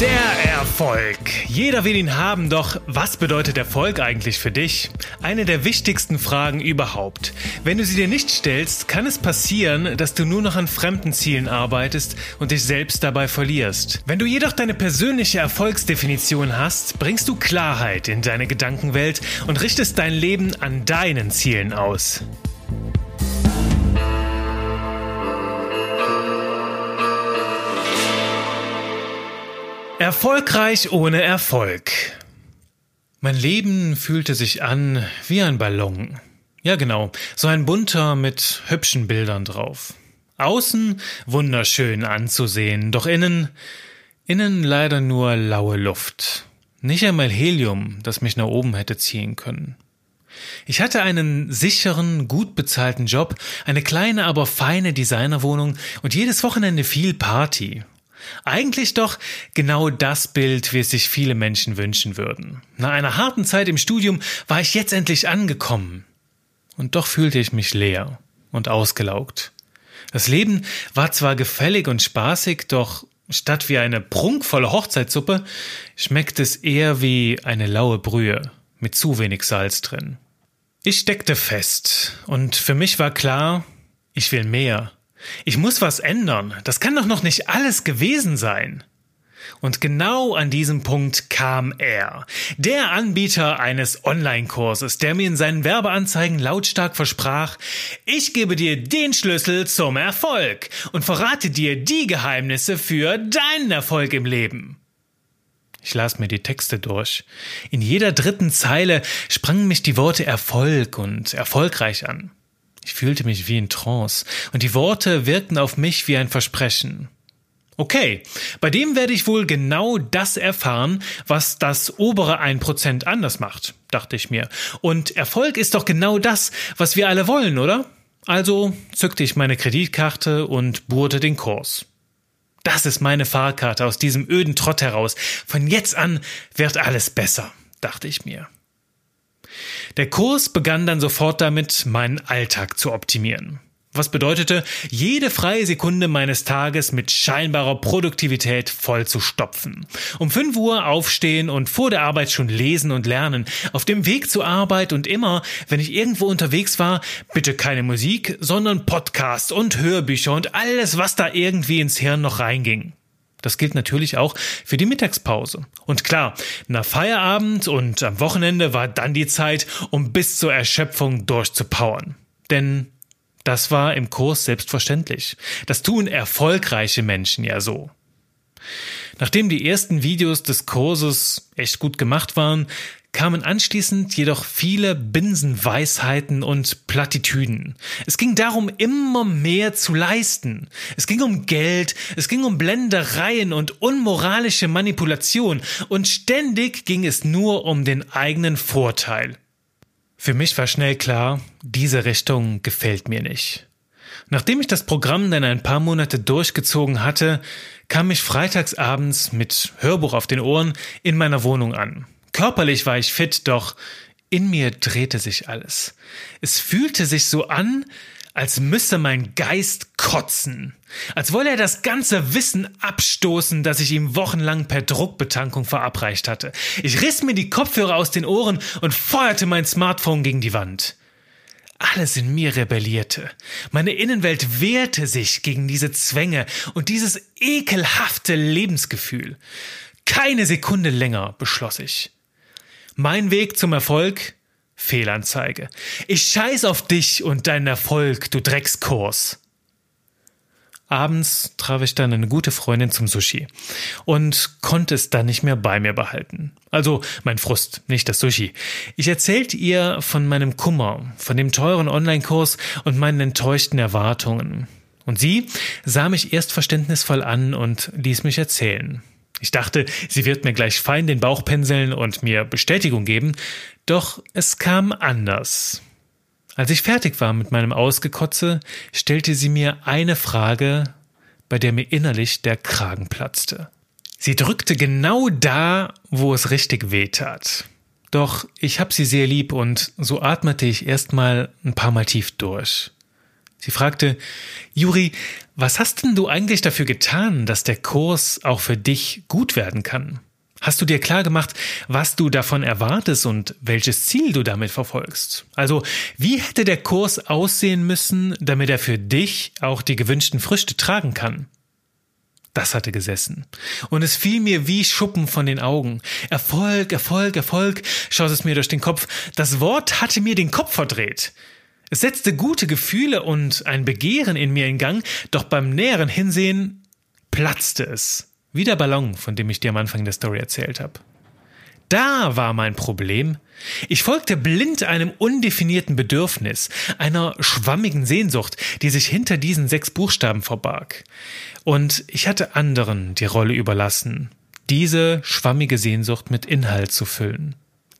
Der Erfolg. Jeder will ihn haben, doch was bedeutet Erfolg eigentlich für dich? Eine der wichtigsten Fragen überhaupt. Wenn du sie dir nicht stellst, kann es passieren, dass du nur noch an fremden Zielen arbeitest und dich selbst dabei verlierst. Wenn du jedoch deine persönliche Erfolgsdefinition hast, bringst du Klarheit in deine Gedankenwelt und richtest dein Leben an deinen Zielen aus. Erfolgreich ohne Erfolg. Mein Leben fühlte sich an wie ein Ballon. Ja genau, so ein bunter mit hübschen Bildern drauf. Außen wunderschön anzusehen, doch innen, innen leider nur laue Luft. Nicht einmal Helium, das mich nach oben hätte ziehen können. Ich hatte einen sicheren, gut bezahlten Job, eine kleine, aber feine Designerwohnung und jedes Wochenende viel Party eigentlich doch genau das Bild, wie es sich viele Menschen wünschen würden. Nach einer harten Zeit im Studium war ich jetzt endlich angekommen. Und doch fühlte ich mich leer und ausgelaugt. Das Leben war zwar gefällig und spaßig, doch statt wie eine prunkvolle Hochzeitssuppe schmeckt es eher wie eine laue Brühe mit zu wenig Salz drin. Ich steckte fest und für mich war klar, ich will mehr. Ich muss was ändern. Das kann doch noch nicht alles gewesen sein. Und genau an diesem Punkt kam er, der Anbieter eines Online-Kurses, der mir in seinen Werbeanzeigen lautstark versprach, ich gebe dir den Schlüssel zum Erfolg und verrate dir die Geheimnisse für deinen Erfolg im Leben. Ich las mir die Texte durch. In jeder dritten Zeile sprangen mich die Worte Erfolg und erfolgreich an. Ich fühlte mich wie in Trance, und die Worte wirkten auf mich wie ein Versprechen. Okay, bei dem werde ich wohl genau das erfahren, was das obere 1% anders macht, dachte ich mir. Und Erfolg ist doch genau das, was wir alle wollen, oder? Also zückte ich meine Kreditkarte und bohrte den Kurs. Das ist meine Fahrkarte aus diesem öden Trott heraus. Von jetzt an wird alles besser, dachte ich mir. Der Kurs begann dann sofort damit, meinen Alltag zu optimieren. Was bedeutete, jede freie Sekunde meines Tages mit scheinbarer Produktivität voll zu stopfen. Um 5 Uhr aufstehen und vor der Arbeit schon lesen und lernen. Auf dem Weg zur Arbeit und immer, wenn ich irgendwo unterwegs war, bitte keine Musik, sondern Podcasts und Hörbücher und alles, was da irgendwie ins Hirn noch reinging. Das gilt natürlich auch für die Mittagspause. Und klar, nach Feierabend und am Wochenende war dann die Zeit, um bis zur Erschöpfung durchzupowern. Denn das war im Kurs selbstverständlich. Das tun erfolgreiche Menschen ja so. Nachdem die ersten Videos des Kurses echt gut gemacht waren, kamen anschließend jedoch viele Binsenweisheiten und Plattitüden. Es ging darum, immer mehr zu leisten. Es ging um Geld, es ging um Blendereien und unmoralische Manipulation und ständig ging es nur um den eigenen Vorteil. Für mich war schnell klar, diese Richtung gefällt mir nicht. Nachdem ich das Programm dann ein paar Monate durchgezogen hatte, kam ich freitagsabends mit Hörbuch auf den Ohren in meiner Wohnung an. Körperlich war ich fit, doch in mir drehte sich alles. Es fühlte sich so an, als müsse mein Geist kotzen, als wolle er das ganze Wissen abstoßen, das ich ihm wochenlang per Druckbetankung verabreicht hatte. Ich riss mir die Kopfhörer aus den Ohren und feuerte mein Smartphone gegen die Wand. Alles in mir rebellierte. Meine Innenwelt wehrte sich gegen diese Zwänge und dieses ekelhafte Lebensgefühl. Keine Sekunde länger, beschloss ich. Mein Weg zum Erfolg? Fehlanzeige. Ich scheiß auf dich und deinen Erfolg, du Dreckskurs. Abends traf ich dann eine gute Freundin zum Sushi und konnte es dann nicht mehr bei mir behalten. Also mein Frust, nicht das Sushi. Ich erzählte ihr von meinem Kummer, von dem teuren Online-Kurs und meinen enttäuschten Erwartungen. Und sie sah mich erst verständnisvoll an und ließ mich erzählen. Ich dachte, sie wird mir gleich fein den Bauch pinseln und mir Bestätigung geben, doch es kam anders. Als ich fertig war mit meinem Ausgekotze, stellte sie mir eine Frage, bei der mir innerlich der Kragen platzte. Sie drückte genau da, wo es richtig weh tat. Doch ich hab sie sehr lieb und so atmete ich erstmal ein paar Mal tief durch. Sie fragte, Juri, was hast denn du eigentlich dafür getan, dass der Kurs auch für dich gut werden kann? Hast du dir klar gemacht, was du davon erwartest und welches Ziel du damit verfolgst? Also, wie hätte der Kurs aussehen müssen, damit er für dich auch die gewünschten Früchte tragen kann? Das hatte gesessen. Und es fiel mir wie Schuppen von den Augen. Erfolg, Erfolg, Erfolg, schoss es mir durch den Kopf. Das Wort hatte mir den Kopf verdreht. Es setzte gute Gefühle und ein Begehren in mir in Gang, doch beim näheren Hinsehen platzte es. Wie der Ballon, von dem ich dir am Anfang der Story erzählt habe. Da war mein Problem. Ich folgte blind einem undefinierten Bedürfnis, einer schwammigen Sehnsucht, die sich hinter diesen sechs Buchstaben verbarg. Und ich hatte anderen die Rolle überlassen, diese schwammige Sehnsucht mit Inhalt zu füllen.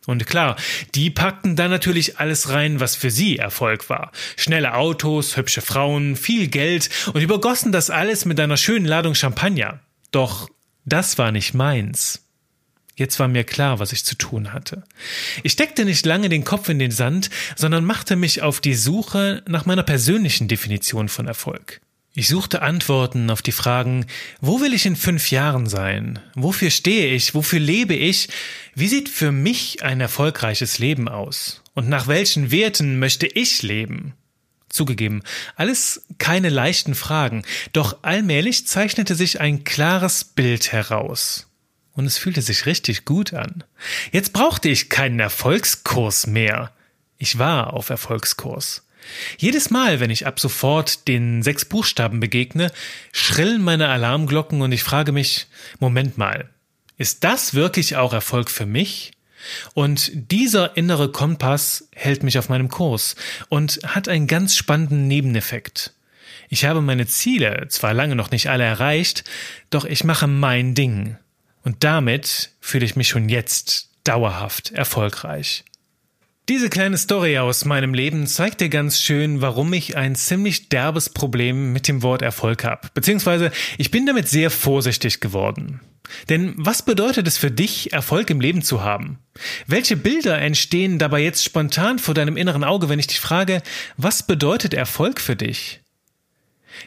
Und klar, die packten dann natürlich alles rein, was für sie Erfolg war. Schnelle Autos, hübsche Frauen, viel Geld und übergossen das alles mit einer schönen Ladung Champagner. Doch das war nicht meins. Jetzt war mir klar, was ich zu tun hatte. Ich steckte nicht lange den Kopf in den Sand, sondern machte mich auf die Suche nach meiner persönlichen Definition von Erfolg. Ich suchte Antworten auf die Fragen, wo will ich in fünf Jahren sein? Wofür stehe ich? Wofür lebe ich? Wie sieht für mich ein erfolgreiches Leben aus? Und nach welchen Werten möchte ich leben? Zugegeben, alles keine leichten Fragen, doch allmählich zeichnete sich ein klares Bild heraus. Und es fühlte sich richtig gut an. Jetzt brauchte ich keinen Erfolgskurs mehr. Ich war auf Erfolgskurs. Jedes Mal, wenn ich ab sofort den sechs Buchstaben begegne, schrillen meine Alarmglocken und ich frage mich, Moment mal, ist das wirklich auch Erfolg für mich? Und dieser innere Kompass hält mich auf meinem Kurs und hat einen ganz spannenden Nebeneffekt. Ich habe meine Ziele zwar lange noch nicht alle erreicht, doch ich mache mein Ding. Und damit fühle ich mich schon jetzt dauerhaft erfolgreich. Diese kleine Story aus meinem Leben zeigt dir ganz schön, warum ich ein ziemlich derbes Problem mit dem Wort Erfolg habe. Beziehungsweise ich bin damit sehr vorsichtig geworden. Denn was bedeutet es für dich, Erfolg im Leben zu haben? Welche Bilder entstehen dabei jetzt spontan vor deinem inneren Auge, wenn ich dich frage, was bedeutet Erfolg für dich?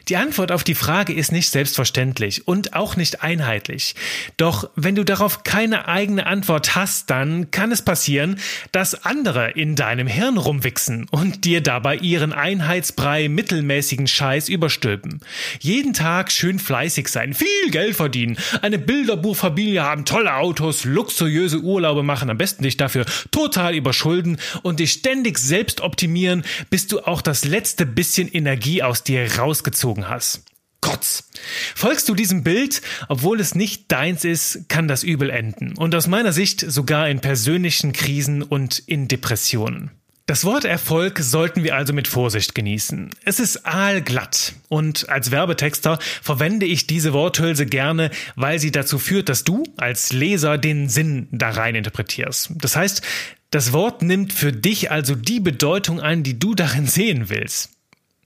Die Antwort auf die Frage ist nicht selbstverständlich und auch nicht einheitlich. Doch wenn du darauf keine eigene Antwort hast, dann kann es passieren, dass andere in deinem Hirn rumwichsen und dir dabei ihren Einheitsbrei mittelmäßigen Scheiß überstülpen. Jeden Tag schön fleißig sein, viel Geld verdienen, eine Bilderbuchfamilie haben, tolle Autos, luxuriöse Urlaube machen, am besten dich dafür total überschulden und dich ständig selbst optimieren, bis du auch das letzte bisschen Energie aus dir rausgezogen angezogen hast. Kotz. Folgst du diesem Bild, obwohl es nicht deins ist, kann das übel enden. Und aus meiner Sicht sogar in persönlichen Krisen und in Depressionen. Das Wort Erfolg sollten wir also mit Vorsicht genießen. Es ist aalglatt und als Werbetexter verwende ich diese Worthülse gerne, weil sie dazu führt, dass du als Leser den Sinn da rein interpretierst. Das heißt, das Wort nimmt für dich also die Bedeutung ein, die du darin sehen willst.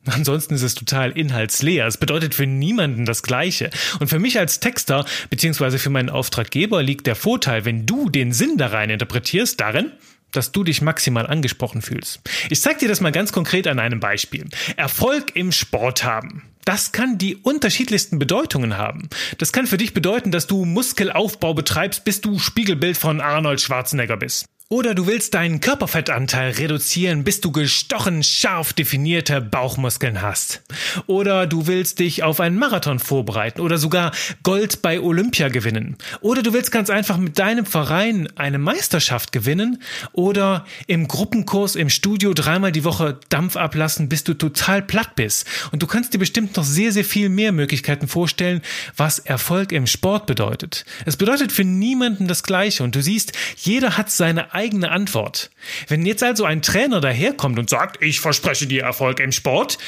Ansonsten ist es total inhaltsleer. Es bedeutet für niemanden das Gleiche. Und für mich als Texter beziehungsweise für meinen Auftraggeber liegt der Vorteil, wenn du den Sinn da rein interpretierst, darin, dass du dich maximal angesprochen fühlst. Ich zeige dir das mal ganz konkret an einem Beispiel. Erfolg im Sport haben. Das kann die unterschiedlichsten Bedeutungen haben. Das kann für dich bedeuten, dass du Muskelaufbau betreibst, bis du Spiegelbild von Arnold Schwarzenegger bist. Oder du willst deinen Körperfettanteil reduzieren, bis du gestochen scharf definierte Bauchmuskeln hast. Oder du willst dich auf einen Marathon vorbereiten oder sogar Gold bei Olympia gewinnen. Oder du willst ganz einfach mit deinem Verein eine Meisterschaft gewinnen oder im Gruppenkurs im Studio dreimal die Woche Dampf ablassen, bis du total platt bist. Und du kannst dir bestimmt noch sehr, sehr viel mehr Möglichkeiten vorstellen, was Erfolg im Sport bedeutet. Es bedeutet für niemanden das Gleiche und du siehst, jeder hat seine Antwort. Wenn jetzt also ein Trainer daherkommt und sagt, ich verspreche dir Erfolg im Sport,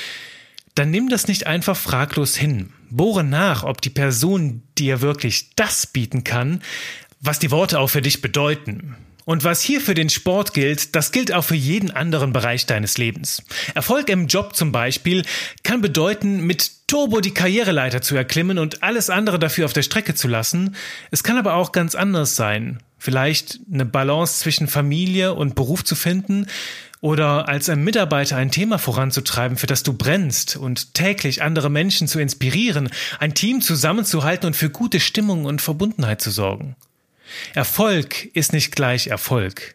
dann nimm das nicht einfach fraglos hin. Bohre nach, ob die Person dir wirklich das bieten kann, was die Worte auch für dich bedeuten. Und was hier für den Sport gilt, das gilt auch für jeden anderen Bereich deines Lebens. Erfolg im Job zum Beispiel kann bedeuten, mit Turbo die Karriereleiter zu erklimmen und alles andere dafür auf der Strecke zu lassen. Es kann aber auch ganz anders sein. vielleicht eine Balance zwischen Familie und Beruf zu finden oder als ein Mitarbeiter ein Thema voranzutreiben, für das du brennst und täglich andere Menschen zu inspirieren, ein Team zusammenzuhalten und für gute Stimmung und Verbundenheit zu sorgen. Erfolg ist nicht gleich Erfolg.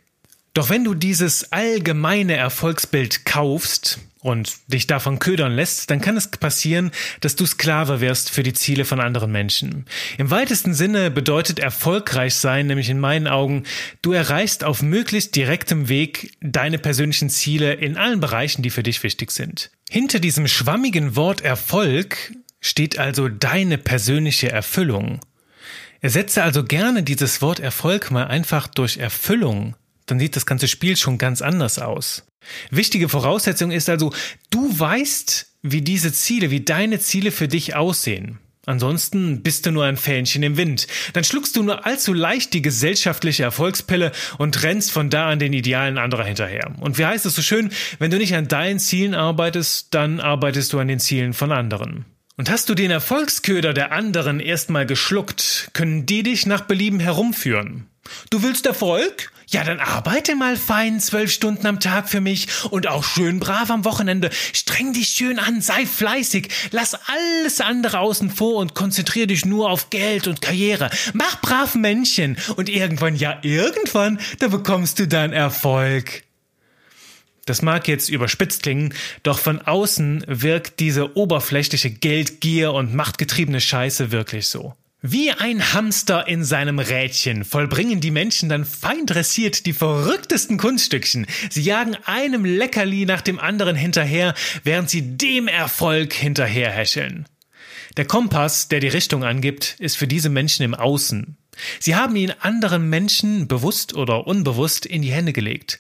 Doch wenn du dieses allgemeine Erfolgsbild kaufst und dich davon ködern lässt, dann kann es passieren, dass du Sklave wirst für die Ziele von anderen Menschen. Im weitesten Sinne bedeutet erfolgreich sein, nämlich in meinen Augen, du erreichst auf möglichst direktem Weg deine persönlichen Ziele in allen Bereichen, die für dich wichtig sind. Hinter diesem schwammigen Wort Erfolg steht also deine persönliche Erfüllung. Ersetze also gerne dieses Wort Erfolg mal einfach durch Erfüllung dann sieht das ganze Spiel schon ganz anders aus. Wichtige Voraussetzung ist also, du weißt, wie diese Ziele, wie deine Ziele für dich aussehen. Ansonsten bist du nur ein Fähnchen im Wind. Dann schluckst du nur allzu leicht die gesellschaftliche Erfolgspille und rennst von da an den Idealen anderer hinterher. Und wie heißt es so schön, wenn du nicht an deinen Zielen arbeitest, dann arbeitest du an den Zielen von anderen. Und hast du den Erfolgsköder der anderen erstmal geschluckt, können die dich nach Belieben herumführen. Du willst Erfolg? Ja, dann arbeite mal fein zwölf Stunden am Tag für mich und auch schön brav am Wochenende. Streng dich schön an, sei fleißig, lass alles andere außen vor und konzentriere dich nur auf Geld und Karriere. Mach brav Männchen und irgendwann, ja, irgendwann, da bekommst du dann Erfolg. Das mag jetzt überspitzt klingen, doch von außen wirkt diese oberflächliche Geldgier und machtgetriebene Scheiße wirklich so. Wie ein Hamster in seinem Rädchen vollbringen die Menschen dann fein dressiert die verrücktesten Kunststückchen. Sie jagen einem Leckerli nach dem anderen hinterher, während sie dem Erfolg hinterherhäscheln. Der Kompass, der die Richtung angibt, ist für diese Menschen im Außen. Sie haben ihn anderen Menschen, bewusst oder unbewusst, in die Hände gelegt.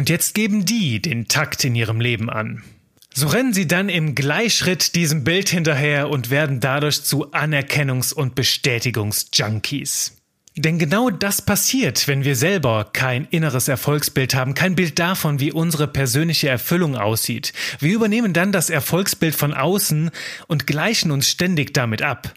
Und jetzt geben die den Takt in ihrem Leben an. So rennen sie dann im Gleichschritt diesem Bild hinterher und werden dadurch zu Anerkennungs- und Bestätigungsjunkies. Denn genau das passiert, wenn wir selber kein inneres Erfolgsbild haben, kein Bild davon, wie unsere persönliche Erfüllung aussieht. Wir übernehmen dann das Erfolgsbild von außen und gleichen uns ständig damit ab.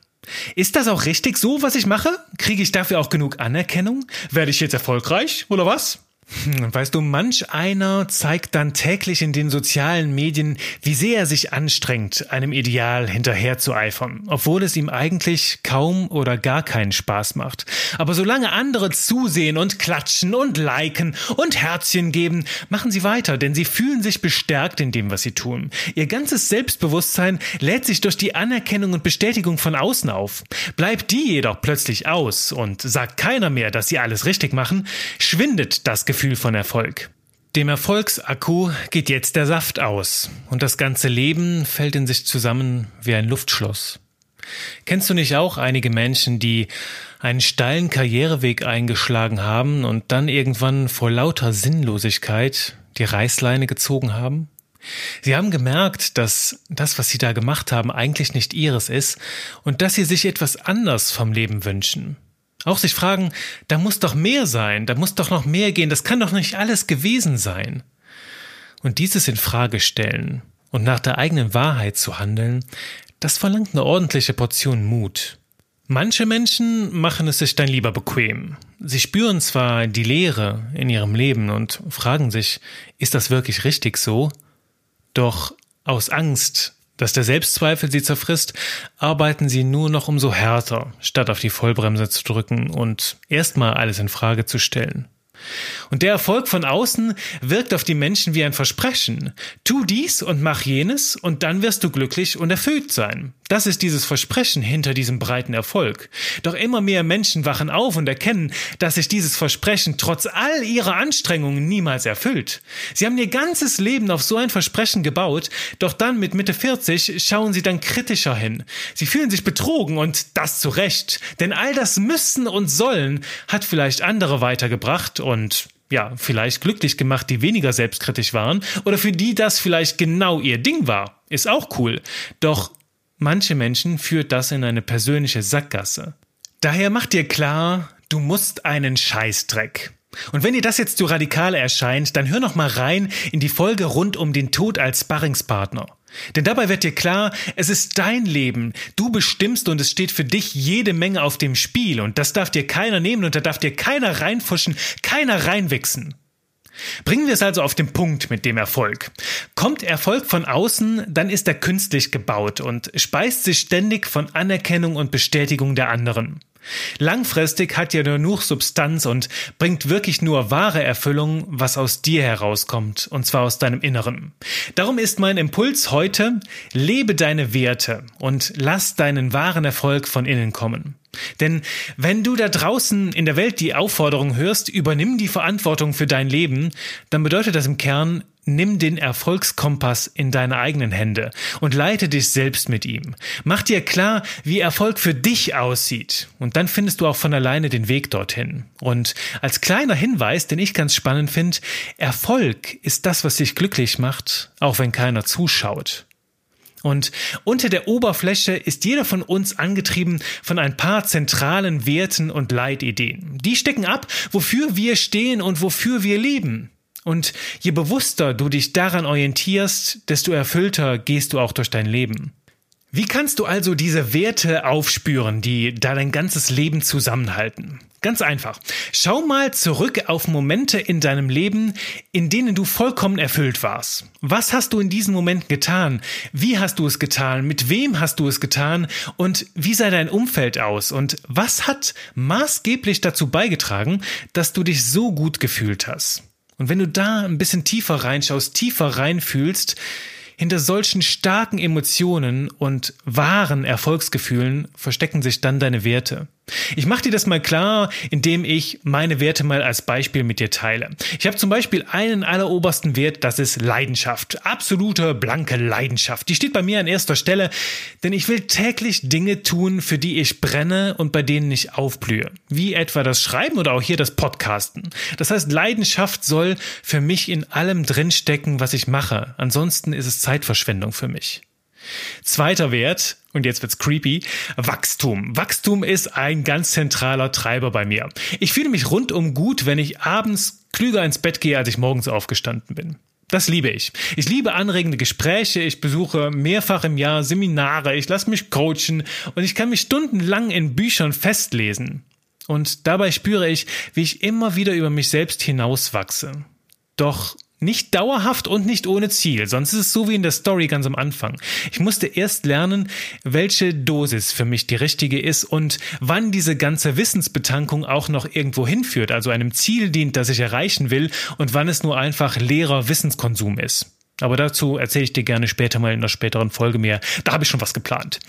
Ist das auch richtig so, was ich mache? Kriege ich dafür auch genug Anerkennung? Werde ich jetzt erfolgreich oder was? Weißt du, manch einer zeigt dann täglich in den sozialen Medien, wie sehr er sich anstrengt, einem Ideal hinterherzueifern, obwohl es ihm eigentlich kaum oder gar keinen Spaß macht. Aber solange andere zusehen und klatschen und liken und Herzchen geben, machen sie weiter, denn sie fühlen sich bestärkt in dem, was sie tun. Ihr ganzes Selbstbewusstsein lädt sich durch die Anerkennung und Bestätigung von außen auf. Bleibt die jedoch plötzlich aus und sagt keiner mehr, dass sie alles richtig machen, schwindet das Gefühl Gefühl von Erfolg. Dem Erfolgsakku geht jetzt der Saft aus und das ganze Leben fällt in sich zusammen wie ein Luftschloss. Kennst du nicht auch einige Menschen, die einen steilen Karriereweg eingeschlagen haben und dann irgendwann vor lauter Sinnlosigkeit die Reißleine gezogen haben? Sie haben gemerkt, dass das, was sie da gemacht haben, eigentlich nicht ihres ist und dass sie sich etwas anders vom Leben wünschen. Auch sich fragen, da muss doch mehr sein, da muss doch noch mehr gehen, das kann doch nicht alles gewesen sein. Und dieses in Frage stellen und nach der eigenen Wahrheit zu handeln, das verlangt eine ordentliche Portion Mut. Manche Menschen machen es sich dann lieber bequem. Sie spüren zwar die Leere in ihrem Leben und fragen sich, ist das wirklich richtig so? Doch aus Angst, dass der Selbstzweifel sie zerfrisst, arbeiten sie nur noch umso härter, statt auf die Vollbremse zu drücken und erstmal alles in Frage zu stellen. Und der Erfolg von außen wirkt auf die Menschen wie ein Versprechen. Tu dies und mach jenes und dann wirst du glücklich und erfüllt sein. Das ist dieses Versprechen hinter diesem breiten Erfolg. Doch immer mehr Menschen wachen auf und erkennen, dass sich dieses Versprechen trotz all ihrer Anstrengungen niemals erfüllt. Sie haben ihr ganzes Leben auf so ein Versprechen gebaut, doch dann mit Mitte 40 schauen sie dann kritischer hin. Sie fühlen sich betrogen und das zu Recht. Denn all das Müssen und Sollen hat vielleicht andere weitergebracht und ja, vielleicht glücklich gemacht, die weniger selbstkritisch waren oder für die das vielleicht genau ihr Ding war. Ist auch cool. Doch manche Menschen führt das in eine persönliche Sackgasse. Daher mach dir klar, du musst einen Scheißdreck. Und wenn dir das jetzt zu radikal erscheint, dann hör noch mal rein in die Folge rund um den Tod als Sparringspartner. Denn dabei wird dir klar, es ist dein Leben, du bestimmst und es steht für dich jede Menge auf dem Spiel und das darf dir keiner nehmen und da darf dir keiner reinfuschen, keiner reinwichsen. Bringen wir es also auf den Punkt mit dem Erfolg. Kommt Erfolg von außen, dann ist er künstlich gebaut und speist sich ständig von Anerkennung und Bestätigung der anderen. Langfristig hat ja nur genug Substanz und bringt wirklich nur wahre Erfüllung, was aus dir herauskommt, und zwar aus deinem Inneren. Darum ist mein Impuls heute, lebe deine Werte und lass deinen wahren Erfolg von innen kommen. Denn wenn du da draußen in der Welt die Aufforderung hörst, übernimm die Verantwortung für dein Leben, dann bedeutet das im Kern, nimm den Erfolgskompass in deine eigenen Hände und leite dich selbst mit ihm. Mach dir klar, wie Erfolg für dich aussieht. Und dann findest du auch von alleine den Weg dorthin. Und als kleiner Hinweis, den ich ganz spannend finde, Erfolg ist das, was dich glücklich macht, auch wenn keiner zuschaut. Und unter der Oberfläche ist jeder von uns angetrieben von ein paar zentralen Werten und Leitideen. Die stecken ab, wofür wir stehen und wofür wir leben. Und je bewusster du dich daran orientierst, desto erfüllter gehst du auch durch dein Leben. Wie kannst du also diese Werte aufspüren, die da dein ganzes Leben zusammenhalten? Ganz einfach. Schau mal zurück auf Momente in deinem Leben, in denen du vollkommen erfüllt warst. Was hast du in diesen Momenten getan? Wie hast du es getan? Mit wem hast du es getan? Und wie sah dein Umfeld aus? Und was hat maßgeblich dazu beigetragen, dass du dich so gut gefühlt hast? Und wenn du da ein bisschen tiefer reinschaust, tiefer reinfühlst, hinter solchen starken Emotionen und wahren Erfolgsgefühlen verstecken sich dann deine Werte. Ich mache dir das mal klar, indem ich meine Werte mal als Beispiel mit dir teile. Ich habe zum Beispiel einen allerobersten Wert, das ist Leidenschaft. Absolute blanke Leidenschaft. Die steht bei mir an erster Stelle, denn ich will täglich Dinge tun, für die ich brenne und bei denen ich aufblühe. Wie etwa das Schreiben oder auch hier das Podcasten. Das heißt, Leidenschaft soll für mich in allem drinstecken, was ich mache. Ansonsten ist es Zeitverschwendung für mich. Zweiter Wert, und jetzt wird's creepy, Wachstum. Wachstum ist ein ganz zentraler Treiber bei mir. Ich fühle mich rundum gut, wenn ich abends klüger ins Bett gehe, als ich morgens aufgestanden bin. Das liebe ich. Ich liebe anregende Gespräche, ich besuche mehrfach im Jahr Seminare, ich lasse mich coachen und ich kann mich stundenlang in Büchern festlesen. Und dabei spüre ich, wie ich immer wieder über mich selbst hinauswachse. Doch nicht dauerhaft und nicht ohne Ziel, sonst ist es so wie in der Story ganz am Anfang. Ich musste erst lernen, welche Dosis für mich die richtige ist und wann diese ganze Wissensbetankung auch noch irgendwo hinführt, also einem Ziel dient, das ich erreichen will und wann es nur einfach leererWissenskonsum ist. Aber dazu erzähle ich dir gerne später mal in einer späteren Folge mehr. Da habe ich schon was geplant.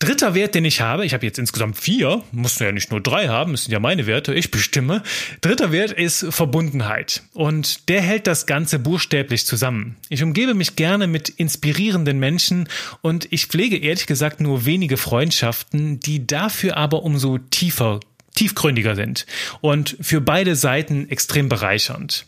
Dritter Wert, den ich habe, ich habe jetzt insgesamt vier, muss ja nicht nur drei haben, das sind ja meine Werte, ich bestimme. Dritter Wert ist Verbundenheit. Und der hält das Ganze buchstäblich zusammen. Ich umgebe mich gerne mit inspirierenden Menschen und ich pflege ehrlich gesagt nur wenige Freundschaften, die dafür aber umso tiefer, tiefgründiger sind und für beide Seiten extrem bereichernd.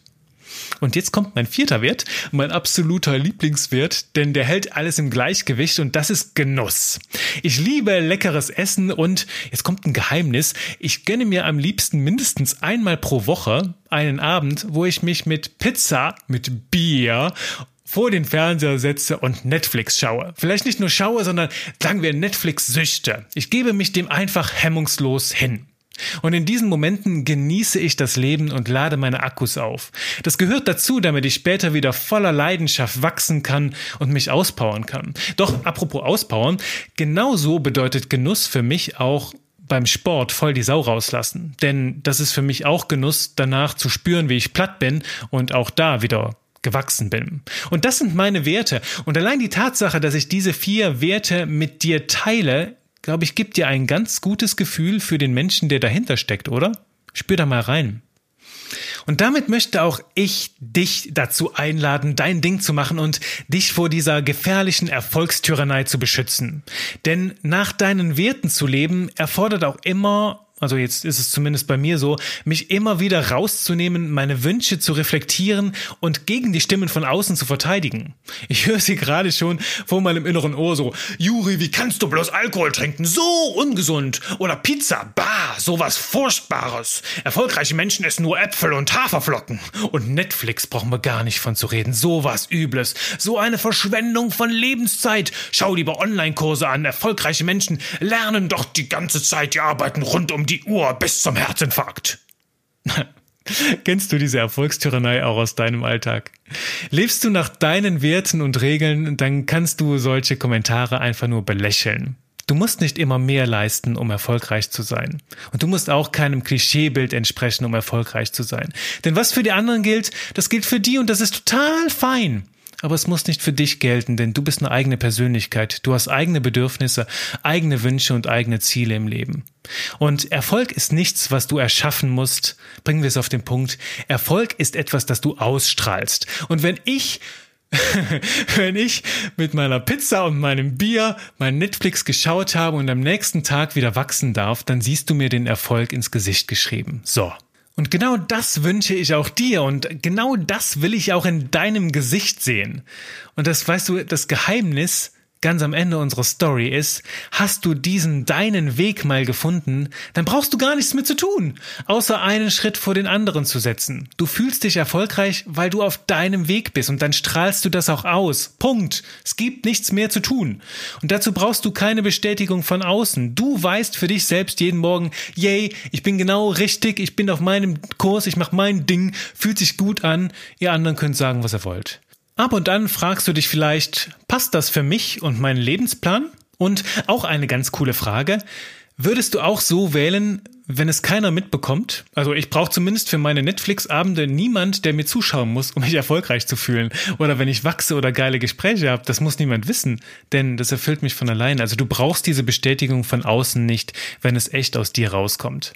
Und jetzt kommt mein vierter Wert, mein absoluter Lieblingswert, denn der hält alles im Gleichgewicht und das ist Genuss. Ich liebe leckeres Essen und jetzt kommt ein Geheimnis. Ich gönne mir am liebsten mindestens einmal pro Woche einen Abend, wo ich mich mit Pizza, mit Bier vor den Fernseher setze und Netflix schaue. Vielleicht nicht nur schaue, sondern sagen wir Netflix-Süchte. Ich gebe mich dem einfach hemmungslos hin. Und in diesen Momenten genieße ich das Leben und lade meine Akkus auf. Das gehört dazu, damit ich später wieder voller Leidenschaft wachsen kann und mich auspowern kann. Doch apropos auspowern, genauso bedeutet Genuss für mich auch beim Sport voll die Sau rauslassen. Denn das ist für mich auch Genuss, danach zu spüren, wie ich platt bin und auch da wieder gewachsen bin. Und das sind meine Werte. Und allein die Tatsache, dass ich diese vier Werte mit dir teile, glaube ich, gibt dir ein ganz gutes Gefühl für den Menschen, der dahinter steckt, oder? Spür da mal rein. Und damit möchte auch ich dich dazu einladen, dein Ding zu machen und dich vor dieser gefährlichen Erfolgstyrannei zu beschützen. Denn nach deinen Werten zu leben erfordert auch immer also jetzt ist es zumindest bei mir so, mich immer wieder rauszunehmen, meine Wünsche zu reflektieren und gegen die Stimmen von außen zu verteidigen. Ich höre sie gerade schon vor meinem inneren Ohr so, Juri, wie kannst du bloß Alkohol trinken? So ungesund. Oder Pizza, bah, sowas Furchtbares. Erfolgreiche Menschen essen nur Äpfel und Haferflocken. Und Netflix brauchen wir gar nicht von zu reden. Sowas Übles. So eine Verschwendung von Lebenszeit. Schau lieber Online-Kurse an. Erfolgreiche Menschen lernen doch die ganze Zeit, die arbeiten rund um die die Uhr bis zum Herzinfarkt. Kennst du diese Erfolgstyrannei auch aus deinem Alltag? Lebst du nach deinen Werten und Regeln, dann kannst du solche Kommentare einfach nur belächeln. Du musst nicht immer mehr leisten, um erfolgreich zu sein. Und du musst auch keinem Klischeebild entsprechen, um erfolgreich zu sein. Denn was für die anderen gilt, das gilt für die und das ist total fein aber es muss nicht für dich gelten, denn du bist eine eigene Persönlichkeit, du hast eigene Bedürfnisse, eigene Wünsche und eigene Ziele im Leben. Und Erfolg ist nichts, was du erschaffen musst. Bringen wir es auf den Punkt. Erfolg ist etwas, das du ausstrahlst. Und wenn ich wenn ich mit meiner Pizza und meinem Bier mein Netflix geschaut habe und am nächsten Tag wieder wachsen darf, dann siehst du mir den Erfolg ins Gesicht geschrieben. So. Und genau das wünsche ich auch dir und genau das will ich auch in deinem Gesicht sehen. Und das weißt du, das Geheimnis ganz am Ende unserer Story ist, hast du diesen deinen Weg mal gefunden, dann brauchst du gar nichts mehr zu tun, außer einen Schritt vor den anderen zu setzen. Du fühlst dich erfolgreich, weil du auf deinem Weg bist und dann strahlst du das auch aus. Punkt. Es gibt nichts mehr zu tun. Und dazu brauchst du keine Bestätigung von außen. Du weißt für dich selbst jeden Morgen, yay, ich bin genau richtig, ich bin auf meinem Kurs, ich mache mein Ding, fühlt sich gut an. Ihr anderen könnt sagen, was ihr wollt. Ab und an fragst du dich vielleicht, passt das für mich und meinen Lebensplan? Und auch eine ganz coole Frage, würdest du auch so wählen, wenn es keiner mitbekommt? Also ich brauche zumindest für meine Netflix-Abende niemand, der mir zuschauen muss, um mich erfolgreich zu fühlen. Oder wenn ich wachse oder geile Gespräche habe, das muss niemand wissen, denn das erfüllt mich von allein. Also du brauchst diese Bestätigung von außen nicht, wenn es echt aus dir rauskommt.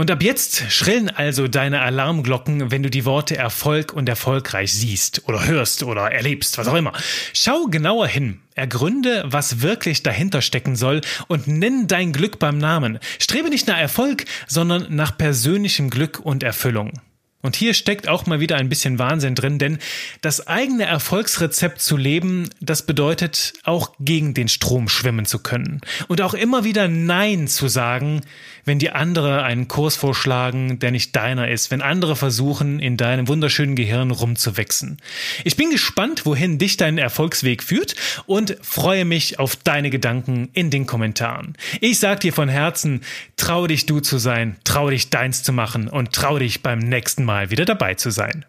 Und ab jetzt schrillen also deine Alarmglocken, wenn du die Worte Erfolg und erfolgreich siehst oder hörst oder erlebst, was auch immer. Schau genauer hin. Ergründe, was wirklich dahinter stecken soll und nenn dein Glück beim Namen. Strebe nicht nach Erfolg, sondern nach persönlichem Glück und Erfüllung. Und hier steckt auch mal wieder ein bisschen Wahnsinn drin, denn das eigene Erfolgsrezept zu leben, das bedeutet auch gegen den Strom schwimmen zu können. Und auch immer wieder Nein zu sagen, wenn die andere einen Kurs vorschlagen, der nicht deiner ist, wenn andere versuchen, in deinem wunderschönen Gehirn rumzuwachsen. Ich bin gespannt, wohin dich dein Erfolgsweg führt und freue mich auf deine Gedanken in den Kommentaren. Ich sag dir von Herzen, trau dich du zu sein, trau dich deins zu machen und trau dich beim nächsten Mal Mal wieder dabei zu sein.